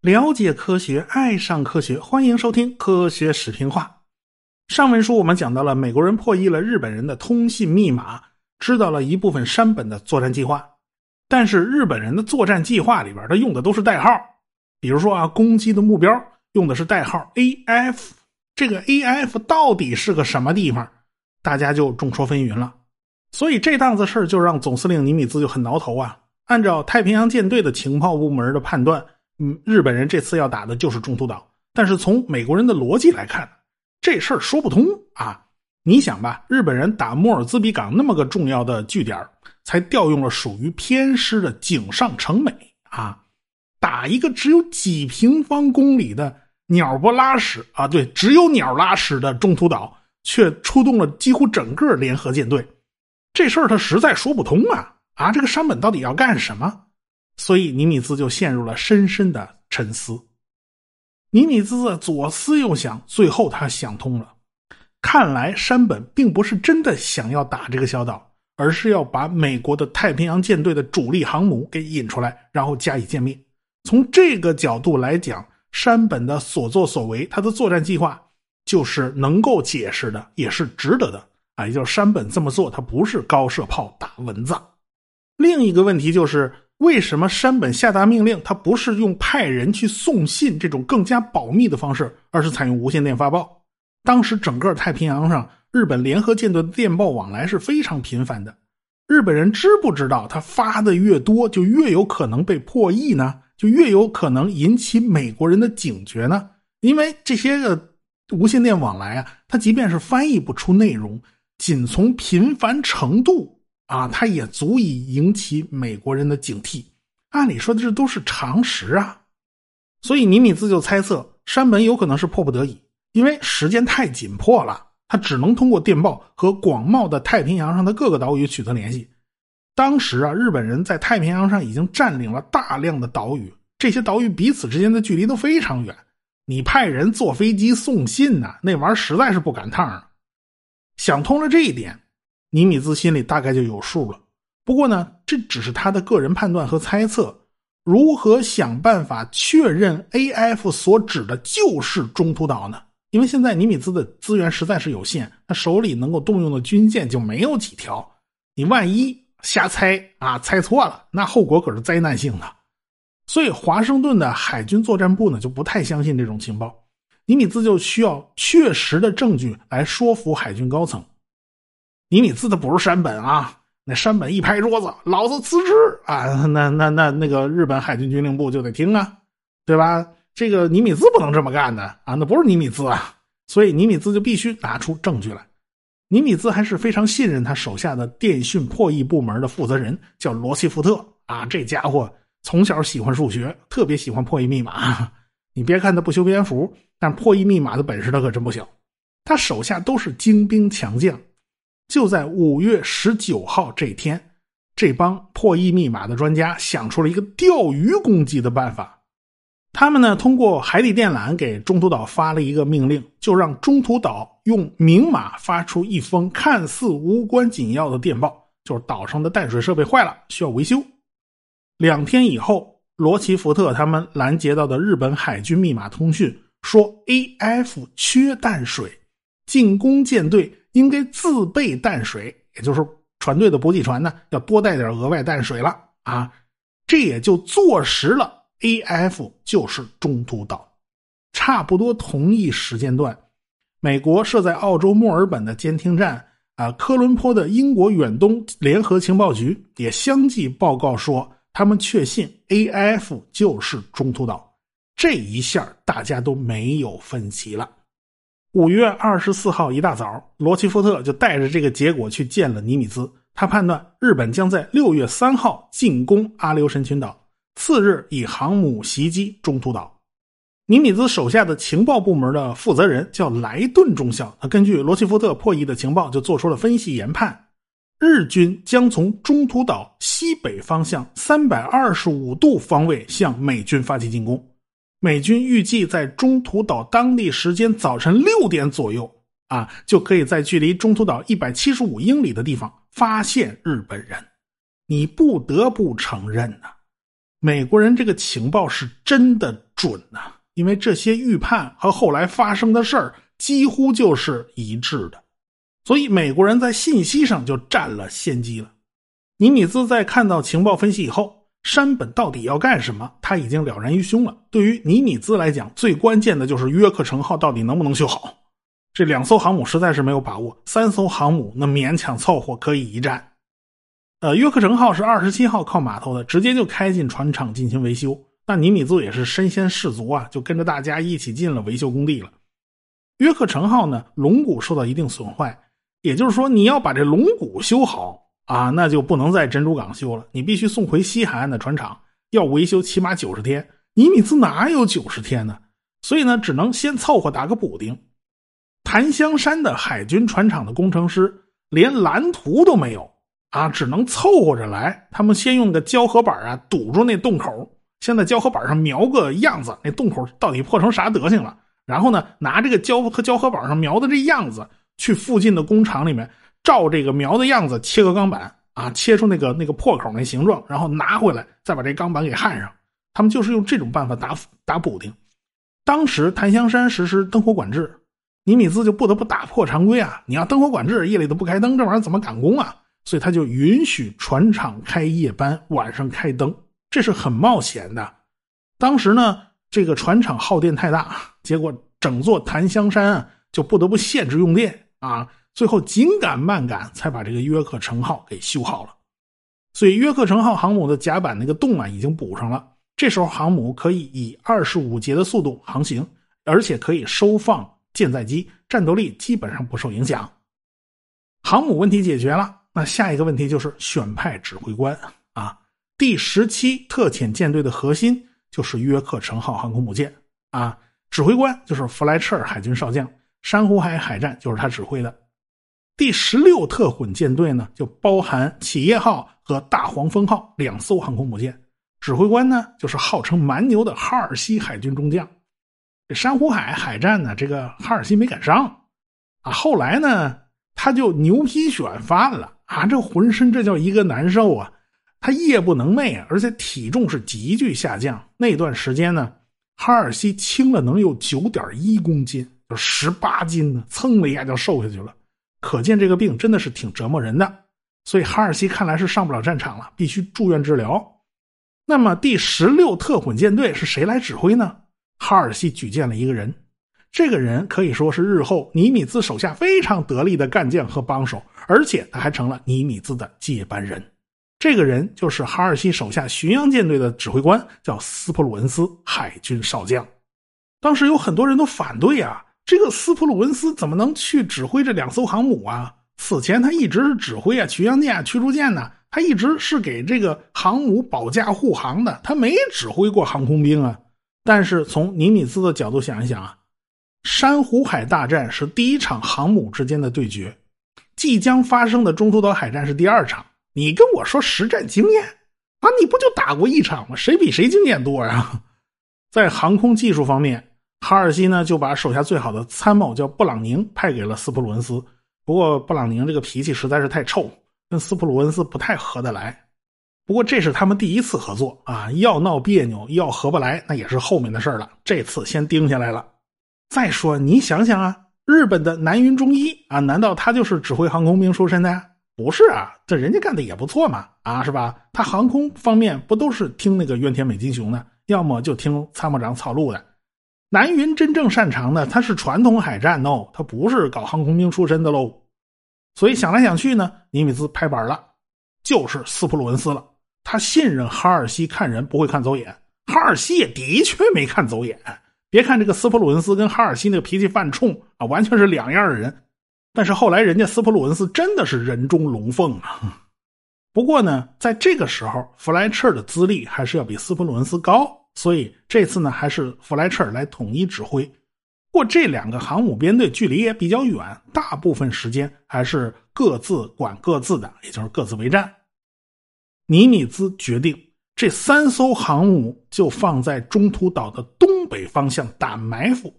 了解科学，爱上科学，欢迎收听《科学史评话》。上文书我们讲到了美国人破译了日本人的通信密码，知道了一部分山本的作战计划。但是日本人的作战计划里边，他用的都是代号，比如说啊，攻击的目标用的是代号 AF，这个 AF 到底是个什么地方，大家就众说纷纭了。所以这档子事就让总司令尼米兹就很挠头啊。按照太平洋舰队的情报部门的判断。嗯，日本人这次要打的就是中途岛，但是从美国人的逻辑来看，这事儿说不通啊！你想吧，日本人打莫尔兹比港那么个重要的据点，才调用了属于偏师的井上成美啊，打一个只有几平方公里的鸟不拉屎啊，对，只有鸟拉屎的中途岛，却出动了几乎整个联合舰队，这事儿他实在说不通啊！啊，这个山本到底要干什么？所以尼米兹就陷入了深深的沉思。尼米兹左思右想，最后他想通了。看来山本并不是真的想要打这个小岛，而是要把美国的太平洋舰队的主力航母给引出来，然后加以歼灭。从这个角度来讲，山本的所作所为，他的作战计划就是能够解释的，也是值得的啊。也就是山本这么做，他不是高射炮打蚊子。另一个问题就是。为什么山本下达命令，他不是用派人去送信这种更加保密的方式，而是采用无线电发报？当时整个太平洋上，日本联合舰队的电报往来是非常频繁的。日本人知不知道，他发的越多，就越有可能被破译呢？就越有可能引起美国人的警觉呢？因为这些个无线电往来啊，它即便是翻译不出内容，仅从频繁程度。啊，它也足以引起美国人的警惕。按理说，这都是常识啊。所以尼米兹就猜测，山本有可能是迫不得已，因为时间太紧迫了，他只能通过电报和广袤的太平洋上的各个岛屿取得联系。当时啊，日本人在太平洋上已经占领了大量的岛屿，这些岛屿彼此之间的距离都非常远。你派人坐飞机送信呢，那玩意儿实在是不赶趟啊。想通了这一点。尼米兹心里大概就有数了，不过呢，这只是他的个人判断和猜测。如何想办法确认 A.F 所指的就是中途岛呢？因为现在尼米兹的资源实在是有限，他手里能够动用的军舰就没有几条。你万一瞎猜啊，猜错了，那后果可是灾难性的。所以华盛顿的海军作战部呢，就不太相信这种情报。尼米兹就需要确实的证据来说服海军高层。尼米兹的不是山本啊，那山本一拍桌子，老子辞职啊！那那那那个日本海军军令部就得听啊，对吧？这个尼米兹不能这么干的啊，那不是尼米兹啊，所以尼米兹就必须拿出证据来。尼米兹还是非常信任他手下的电讯破译部门的负责人，叫罗西福特啊。这家伙从小喜欢数学，特别喜欢破译密码。你别看他不修边幅，但破译密码的本事他可真不小。他手下都是精兵强将。就在五月十九号这天，这帮破译密码的专家想出了一个钓鱼攻击的办法。他们呢，通过海底电缆给中途岛发了一个命令，就让中途岛用明码发出一封看似无关紧要的电报，就是岛上的淡水设备坏了，需要维修。两天以后，罗奇福特他们拦截到的日本海军密码通讯说，A.F 缺淡水，进攻舰队。应该自备淡水，也就是船队的补给船呢，要多带点额外淡水了啊！这也就坐实了 A.F 就是中途岛。差不多同一时间段，美国设在澳洲墨尔本的监听站啊，科伦坡的英国远东联合情报局也相继报告说，他们确信 A.F 就是中途岛。这一下大家都没有分歧了。五月二十四号一大早，罗奇福特就带着这个结果去见了尼米兹。他判断日本将在六月三号进攻阿留申群岛，次日以航母袭击中途岛。尼米兹手下的情报部门的负责人叫莱顿中校，他根据罗奇福特破译的情报，就做出了分析研判：日军将从中途岛西北方向三百二十五度方位向美军发起进攻。美军预计在中途岛当地时间早晨六点左右，啊，就可以在距离中途岛一百七十五英里的地方发现日本人。你不得不承认呐，美国人这个情报是真的准呐，因为这些预判和后来发生的事儿几乎就是一致的，所以美国人在信息上就占了先机了。尼米兹在看到情报分析以后，山本到底要干什么，他已经了然于胸了。对于尼米兹来讲，最关键的就是约克城号到底能不能修好。这两艘航母实在是没有把握，三艘航母那勉强凑合可以一战。呃，约克城号是二十七号靠码头的，直接就开进船厂进行维修。那尼米兹也是身先士卒啊，就跟着大家一起进了维修工地了。约克城号呢，龙骨受到一定损坏，也就是说，你要把这龙骨修好啊，那就不能在珍珠港修了，你必须送回西海岸的船厂，要维修起码九十天。尼米兹哪有九十天呢？所以呢，只能先凑合打个补丁。檀香山的海军船厂的工程师连蓝图都没有啊，只能凑合着来。他们先用个胶合板啊堵住那洞口，先在胶合板上描个样子，那洞口到底破成啥德行了？然后呢，拿这个胶和胶合板上描的这样子，去附近的工厂里面照这个苗的样子切个钢板啊，切出那个那个破口那形状，然后拿回来再把这钢板给焊上。他们就是用这种办法打打补丁。当时檀香山实施灯火管制。尼米兹就不得不打破常规啊！你要灯火管制，夜里都不开灯，这玩意儿怎么赶工啊？所以他就允许船厂开夜班，晚上开灯，这是很冒险的。当时呢，这个船厂耗电太大，结果整座檀香山啊就不得不限制用电啊。最后紧赶慢赶才把这个约克城号给修好了。所以约克城号航母的甲板那个洞啊已经补上了。这时候航母可以以二十五节的速度航行，而且可以收放。舰载机战斗力基本上不受影响，航母问题解决了，那下一个问题就是选派指挥官啊。第十七特遣舰队的核心就是约克城号航空母舰啊，指挥官就是弗莱彻海军少将，珊瑚海海战就是他指挥的。第十六特混舰队呢，就包含企业号和大黄蜂号两艘航空母舰，指挥官呢就是号称蛮牛的哈尔西海军中将。这珊瑚海海战呢，这个哈尔西没赶上，啊，后来呢，他就牛皮癣犯了啊，这浑身这叫一个难受啊，他夜不能寐，而且体重是急剧下降。那段时间呢，哈尔西轻了能有九点一公斤，就十八斤呢，蹭的一下就瘦下去了。可见这个病真的是挺折磨人的，所以哈尔西看来是上不了战场了，必须住院治疗。那么第十六特混舰队是谁来指挥呢？哈尔西举荐了一个人，这个人可以说是日后尼米兹手下非常得力的干将和帮手，而且他还成了尼米兹的接班人。这个人就是哈尔西手下巡洋舰队的指挥官，叫斯普鲁恩斯海军少将。当时有很多人都反对啊，这个斯普鲁文斯怎么能去指挥这两艘航母啊？此前他一直是指挥啊巡洋舰、啊驱逐舰呢，他一直是给这个航母保驾护航的，他没指挥过航空兵啊。但是从尼米兹的角度想一想啊，珊瑚海大战是第一场航母之间的对决，即将发生的中途岛海战是第二场。你跟我说实战经验啊，你不就打过一场吗？谁比谁经验多呀？在航空技术方面，哈尔西呢就把手下最好的参谋叫布朗宁派给了斯普鲁恩斯。不过布朗宁这个脾气实在是太臭，跟斯普鲁恩斯不太合得来。不过这是他们第一次合作啊，要闹别扭，要合不来，那也是后面的事了。这次先盯下来了。再说，你想想啊，日本的南云忠一啊，难道他就是指挥航空兵出身的？不是啊，这人家干的也不错嘛，啊，是吧？他航空方面不都是听那个怨田美金雄的，要么就听参谋长草鹿的。南云真正擅长的，他是传统海战哦，他不是搞航空兵出身的喽。所以想来想去呢，尼米兹拍板了，就是斯普鲁恩斯了。他信任哈尔西看人不会看走眼，哈尔西也的确没看走眼。别看这个斯普鲁恩斯跟哈尔西那个脾气犯冲啊，完全是两样的人。但是后来人家斯普鲁恩斯真的是人中龙凤啊。不过呢，在这个时候，弗莱彻的资历还是要比斯普鲁恩斯高，所以这次呢还是弗莱彻来统一指挥。不过这两个航母编队距离也比较远，大部分时间还是各自管各自的，也就是各自为战。尼米兹决定，这三艘航母就放在中途岛的东北方向打埋伏。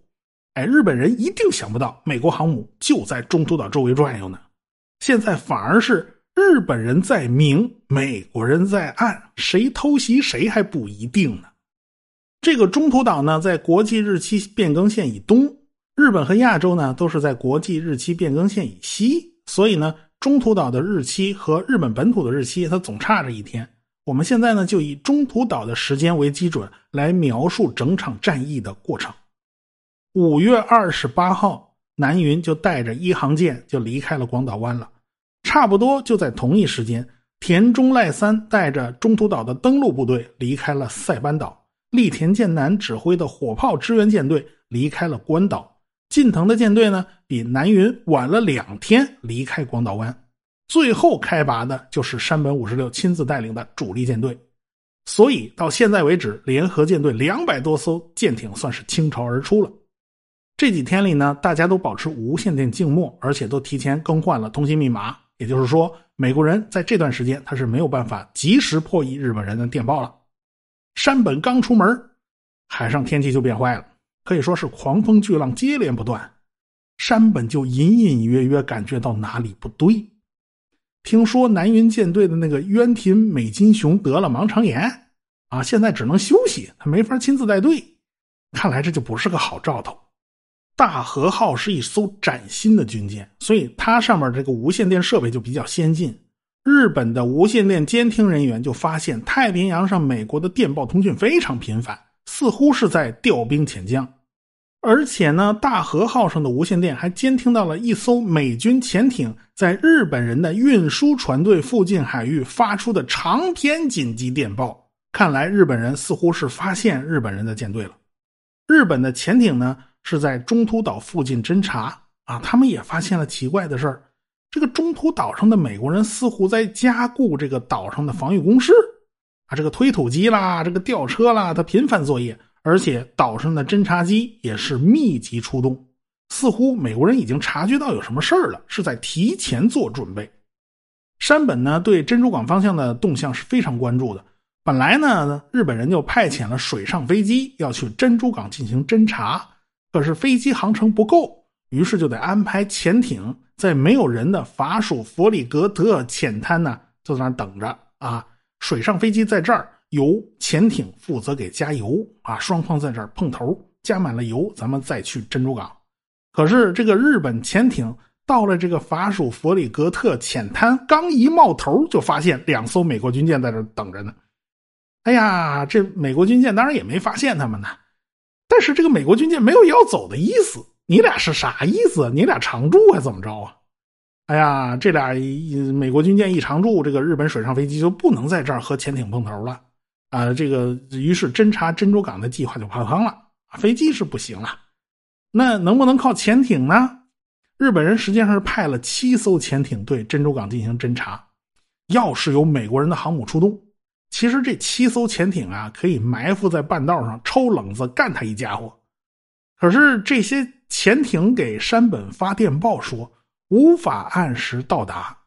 哎，日本人一定想不到，美国航母就在中途岛周围转悠呢。现在反而是日本人在明，美国人在暗，谁偷袭谁还不一定呢。这个中途岛呢，在国际日期变更线以东，日本和亚洲呢都是在国际日期变更线以西，所以呢，中途岛的日期和日本本土的日期它总差着一天。我们现在呢，就以中途岛的时间为基准来描述整场战役的过程。五月二十八号，南云就带着一航舰就离开了广岛湾了。差不多就在同一时间，田中赖三带着中途岛的登陆部队离开了塞班岛，立田健男指挥的火炮支援舰队离开了关岛，近藤的舰队呢比南云晚了两天离开广岛湾，最后开拔的就是山本五十六亲自带领的主力舰队，所以到现在为止，联合舰队两百多艘舰艇算是倾巢而出了。这几天里呢，大家都保持无线电静默，而且都提前更换了通信密码。也就是说，美国人在这段时间他是没有办法及时破译日本人的电报了。山本刚出门，海上天气就变坏了，可以说是狂风巨浪接连不断。山本就隐隐约约感觉到哪里不对。听说南云舰队的那个渊田美金雄得了盲肠炎，啊，现在只能休息，他没法亲自带队。看来这就不是个好兆头。大和号是一艘崭新的军舰，所以它上面这个无线电设备就比较先进。日本的无线电监听人员就发现，太平洋上美国的电报通讯非常频繁，似乎是在调兵遣将。而且呢，大和号上的无线电还监听到了一艘美军潜艇在日本人的运输船队附近海域发出的长篇紧急电报。看来日本人似乎是发现日本人的舰队了。日本的潜艇呢？是在中途岛附近侦察啊，他们也发现了奇怪的事儿。这个中途岛上的美国人似乎在加固这个岛上的防御工事啊，这个推土机啦，这个吊车啦，它频繁作业，而且岛上的侦察机也是密集出动。似乎美国人已经察觉到有什么事儿了，是在提前做准备。山本呢，对珍珠港方向的动向是非常关注的。本来呢，日本人就派遣了水上飞机要去珍珠港进行侦察。可是飞机航程不够，于是就得安排潜艇在没有人的法属佛里格特浅滩呢，就在那等着啊。水上飞机在这儿，由潜艇负责给加油啊。双方在这儿碰头，加满了油，咱们再去珍珠港。可是这个日本潜艇到了这个法属佛里格特浅滩，刚一冒头，就发现两艘美国军舰在这等着呢。哎呀，这美国军舰当然也没发现他们呢。但是这个美国军舰没有要走的意思，你俩是啥意思？你俩常驻还怎么着啊？哎呀，这俩美国军舰一常驻，这个日本水上飞机就不能在这儿和潜艇碰头了啊！这个于是侦察珍珠港的计划就泡汤了，飞机是不行了。那能不能靠潜艇呢？日本人实际上是派了七艘潜艇对珍珠港进行侦察，要是有美国人的航母出动。其实这七艘潜艇啊，可以埋伏在半道上抽冷子干他一家伙。可是这些潜艇给山本发电报说无法按时到达。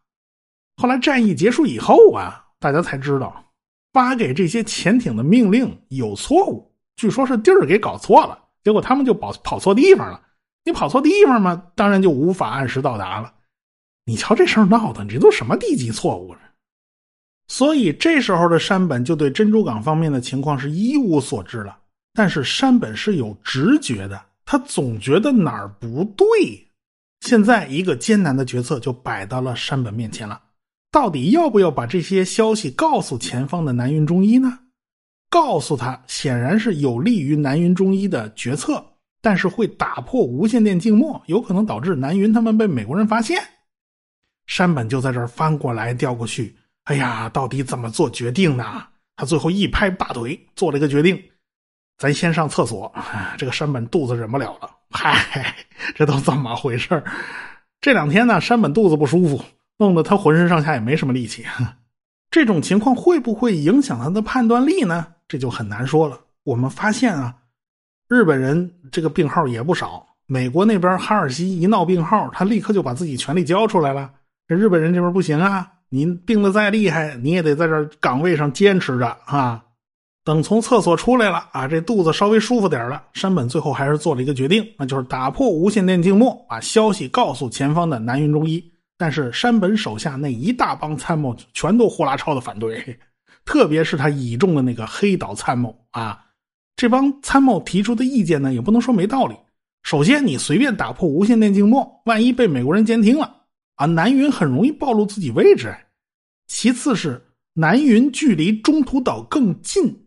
后来战役结束以后啊，大家才知道发给这些潜艇的命令有错误，据说是地儿给搞错了，结果他们就跑跑错地方了。你跑错地方嘛，当然就无法按时到达了。你瞧这事儿闹的，你这都什么低级错误啊？所以这时候的山本就对珍珠港方面的情况是一无所知了。但是山本是有直觉的，他总觉得哪儿不对。现在一个艰难的决策就摆到了山本面前了：到底要不要把这些消息告诉前方的南云中一呢？告诉他显然是有利于南云中一的决策，但是会打破无线电静默，有可能导致南云他们被美国人发现。山本就在这儿翻过来调过去。哎呀，到底怎么做决定呢？他最后一拍大腿，做了一个决定：咱先上厕所。这个山本肚子忍不了了。嗨，这都怎么回事这两天呢，山本肚子不舒服，弄得他浑身上下也没什么力气。这种情况会不会影响他的判断力呢？这就很难说了。我们发现啊，日本人这个病号也不少。美国那边哈尔西一闹病号，他立刻就把自己权力交出来了。这日本人这边不行啊。您病得再厉害，你也得在这岗位上坚持着啊！等从厕所出来了啊，这肚子稍微舒服点了，山本最后还是做了一个决定，那就是打破无线电静默，把消息告诉前方的南云中一，但是山本手下那一大帮参谋全都呼啦超的反对，特别是他倚重的那个黑岛参谋啊，这帮参谋提出的意见呢，也不能说没道理。首先，你随便打破无线电静默，万一被美国人监听了啊，南云很容易暴露自己位置。其次是南云距离中途岛更近，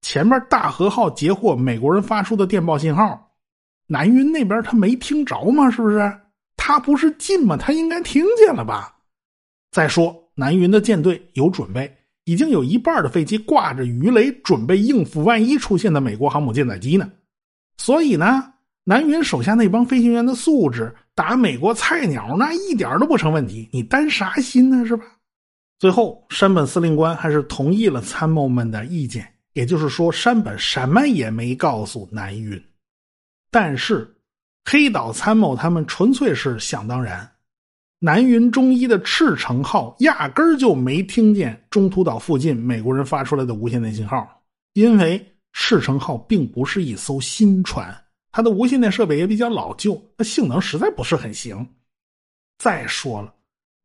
前面大和号截获美国人发出的电报信号，南云那边他没听着吗？是不是？他不是近吗？他应该听见了吧？再说南云的舰队有准备，已经有一半的飞机挂着鱼雷，准备应付万一出现的美国航母舰载机呢。所以呢，南云手下那帮飞行员的素质打美国菜鸟那一点都不成问题。你担啥心呢？是吧？最后，山本司令官还是同意了参谋们的意见，也就是说，山本什么也没告诉南云，但是。黑岛参谋他们纯粹是想当然，南云中一的赤城号压根儿就没听见中途岛附近美国人发出来的无线电信号，因为赤城号并不是一艘新船，它的无线电设备也比较老旧，它性能实在不是很行。再说了，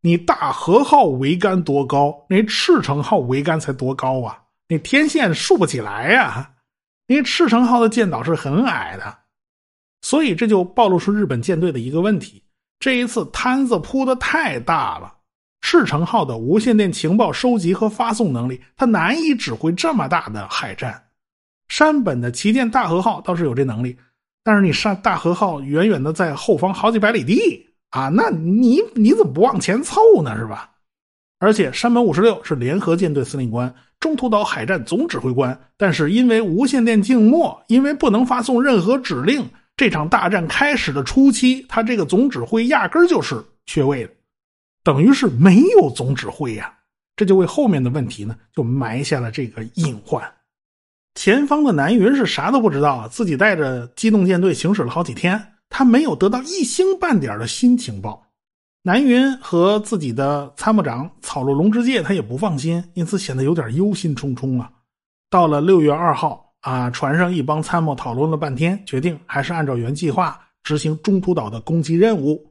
你大和号桅杆多高，那赤城号桅杆才多高啊？那天线竖不起来呀！因为赤城号的舰岛是很矮的。所以这就暴露出日本舰队的一个问题：这一次摊子铺的太大了。赤城号的无线电情报收集和发送能力，它难以指挥这么大的海战。山本的旗舰大和号倒是有这能力，但是你上大和号远远的在后方好几百里地啊，那你你怎么不往前凑呢？是吧？而且山本五十六是联合舰队司令官、中途岛海战总指挥官，但是因为无线电静默，因为不能发送任何指令。这场大战开始的初期，他这个总指挥压根儿就是缺位的，等于是没有总指挥呀。这就为后面的问题呢，就埋下了这个隐患。前方的南云是啥都不知道啊，自己带着机动舰队行驶了好几天，他没有得到一星半点的新情报。南云和自己的参谋长草鹿龙之介，他也不放心，因此显得有点忧心忡忡啊。到了六月二号。啊！船上一帮参谋讨论了半天，决定还是按照原计划执行中途岛的攻击任务。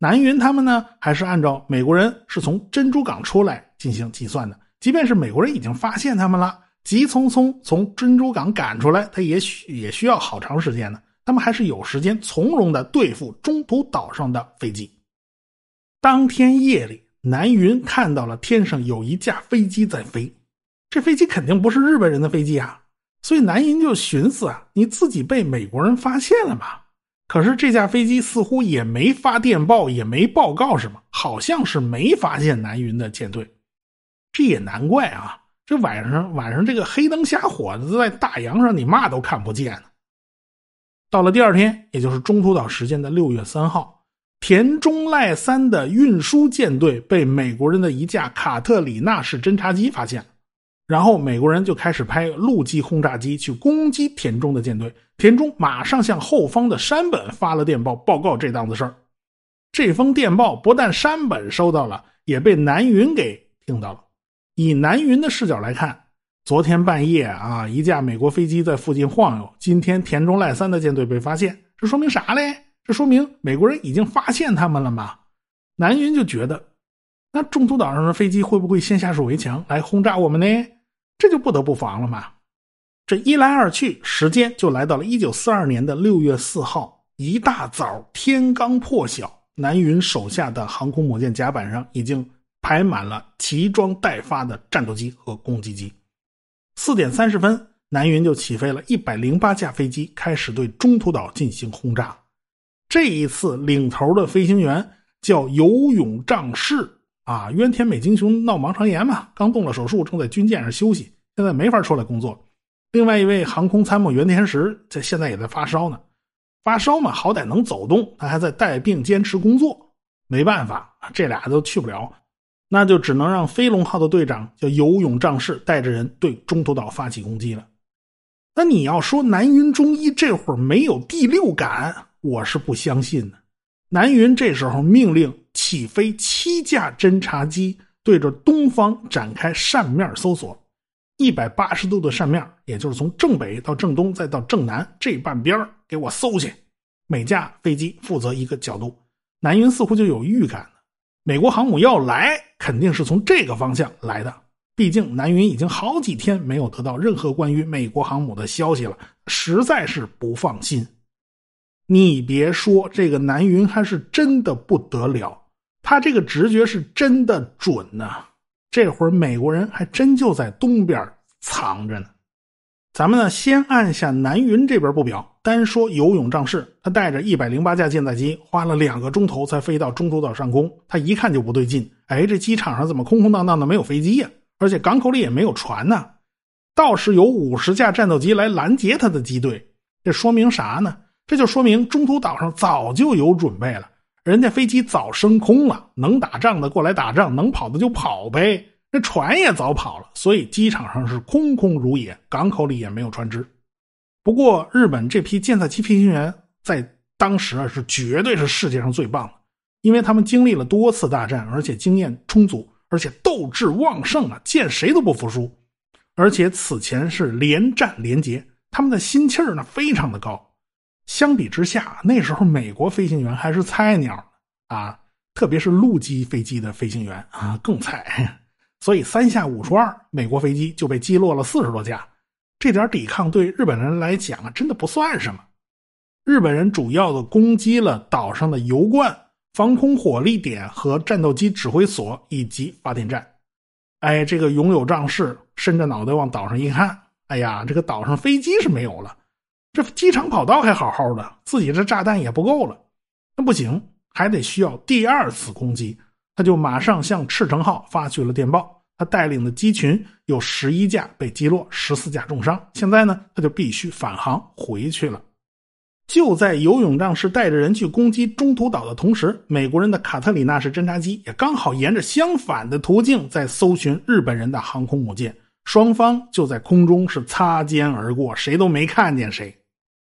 南云他们呢，还是按照美国人是从珍珠港出来进行计算的。即便是美国人已经发现他们了，急匆匆从珍珠港赶出来，他也需也需要好长时间呢。他们还是有时间从容的对付中途岛上的飞机。当天夜里，南云看到了天上有一架飞机在飞，这飞机肯定不是日本人的飞机啊。所以南云就寻思啊，你自己被美国人发现了吧？可是这架飞机似乎也没发电报，也没报告什么，好像是没发现南云的舰队。这也难怪啊，这晚上晚上这个黑灯瞎火的，在大洋上你嘛都看不见呢。到了第二天，也就是中途岛时间的六月三号，田中赖三的运输舰队被美国人的一架卡特里娜式侦察机发现。然后美国人就开始派陆基轰炸机去攻击田中的舰队，田中马上向后方的山本发了电报，报告这档子事儿。这封电报不但山本收到了，也被南云给听到了。以南云的视角来看，昨天半夜啊，一架美国飞机在附近晃悠，今天田中赖三的舰队被发现，这说明啥嘞？这说明美国人已经发现他们了嘛？南云就觉得，那中途岛上的飞机会不会先下手为强来轰炸我们呢？这就不得不防了嘛！这一来二去，时间就来到了一九四二年的六月四号，一大早天刚破晓，南云手下的航空母舰甲板上已经排满了齐装待发的战斗机和攻击机。四点三十分，南云就起飞了一百零八架飞机，开始对中途岛进行轰炸。这一次领头的飞行员叫游泳仗士。啊，渊田美京雄闹盲肠炎嘛，刚动了手术，正在军舰上休息，现在没法出来工作。另外一位航空参谋原田实，这现在也在发烧呢。发烧嘛，好歹能走动，他还在带病坚持工作。没办法，这俩都去不了，那就只能让飞龙号的队长叫游泳仗士带着人对中途岛发起攻击了。那你要说南云中一这会儿没有第六感，我是不相信的。南云这时候命令。起飞七架侦察机，对着东方展开扇面搜索，一百八十度的扇面，也就是从正北到正东再到正南这半边给我搜去。每架飞机负责一个角度。南云似乎就有预感美国航母要来，肯定是从这个方向来的。毕竟南云已经好几天没有得到任何关于美国航母的消息了，实在是不放心。你别说，这个南云还是真的不得了，他这个直觉是真的准呢。这会儿美国人还真就在东边藏着呢。咱们呢，先按下南云这边不表，单说游泳仗势，他带着一百零八架舰载机，花了两个钟头才飞到中途岛上空。他一看就不对劲，哎，这机场上怎么空空荡荡的，没有飞机呀？而且港口里也没有船呢。倒是有五十架战斗机来拦截他的机队，这说明啥呢？这就说明中途岛上早就有准备了，人家飞机早升空了，能打仗的过来打仗，能跑的就跑呗。那船也早跑了，所以机场上是空空如也，港口里也没有船只。不过，日本这批舰载机飞行员在当时啊是绝对是世界上最棒的，因为他们经历了多次大战，而且经验充足，而且斗志旺盛啊，见谁都不服输。而且此前是连战连捷，他们的心气儿呢非常的高。相比之下，那时候美国飞行员还是菜鸟啊，特别是陆基飞机的飞行员啊更菜。所以三下五除二，美国飞机就被击落了四十多架，这点抵抗对日本人来讲啊，真的不算什么。日本人主要的攻击了岛上的油罐、防空火力点和战斗机指挥所以及发电站。哎，这个拥有仗势，伸着脑袋往岛上一看，哎呀，这个岛上飞机是没有了，这机场跑道还好好的，自己这炸弹也不够了，那不行，还得需要第二次攻击。他就马上向赤城号发去了电报，他带领的机群有十一架被击落，十四架重伤。现在呢，他就必须返航回去了。就在游泳仗士带着人去攻击中途岛的同时，美国人的卡特里娜式侦察机也刚好沿着相反的途径在搜寻日本人的航空母舰，双方就在空中是擦肩而过，谁都没看见谁。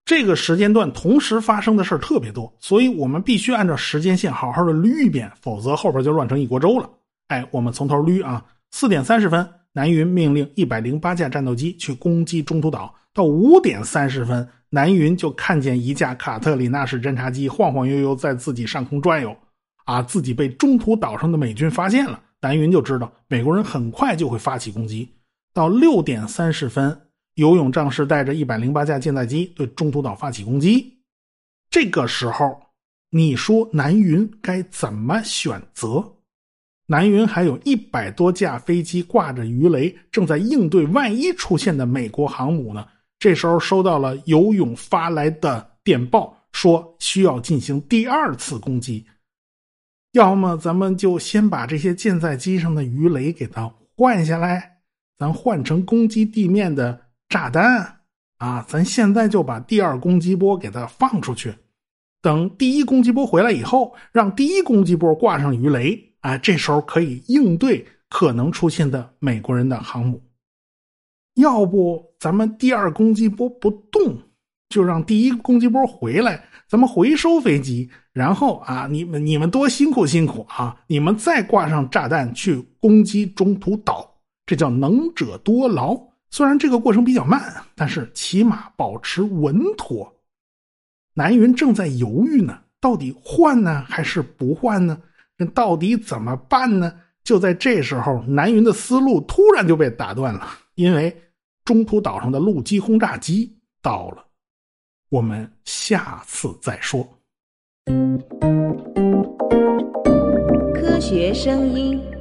这个时间段同时发生的事儿特别多，所以我们必须按照时间线好好的捋一遍，否则后边就乱成一锅粥了。哎，我们从头捋啊。四点三十分，南云命令一百零八架战斗机去攻击中途岛。到五点三十分，南云就看见一架卡特里娜式侦察机晃晃悠悠在自己上空转悠，啊，自己被中途岛上的美军发现了。南云就知道美国人很快就会发起攻击。到六点三十分。游泳仗势带着一百零八架舰载机对中途岛发起攻击，这个时候，你说南云该怎么选择？南云还有一百多架飞机挂着鱼雷，正在应对万一出现的美国航母呢。这时候收到了游泳发来的电报，说需要进行第二次攻击。要么咱们就先把这些舰载机上的鱼雷给它换下来，咱换成攻击地面的。炸弹啊！咱现在就把第二攻击波给它放出去，等第一攻击波回来以后，让第一攻击波挂上鱼雷啊！这时候可以应对可能出现的美国人的航母。要不咱们第二攻击波不动，就让第一攻击波回来，咱们回收飞机，然后啊，你们你们多辛苦辛苦啊！你们再挂上炸弹去攻击中途岛，这叫能者多劳。虽然这个过程比较慢，但是起码保持稳妥。南云正在犹豫呢，到底换呢还是不换呢？那到底怎么办呢？就在这时候，南云的思路突然就被打断了，因为中途岛上的陆基轰炸机到了。我们下次再说。科学声音。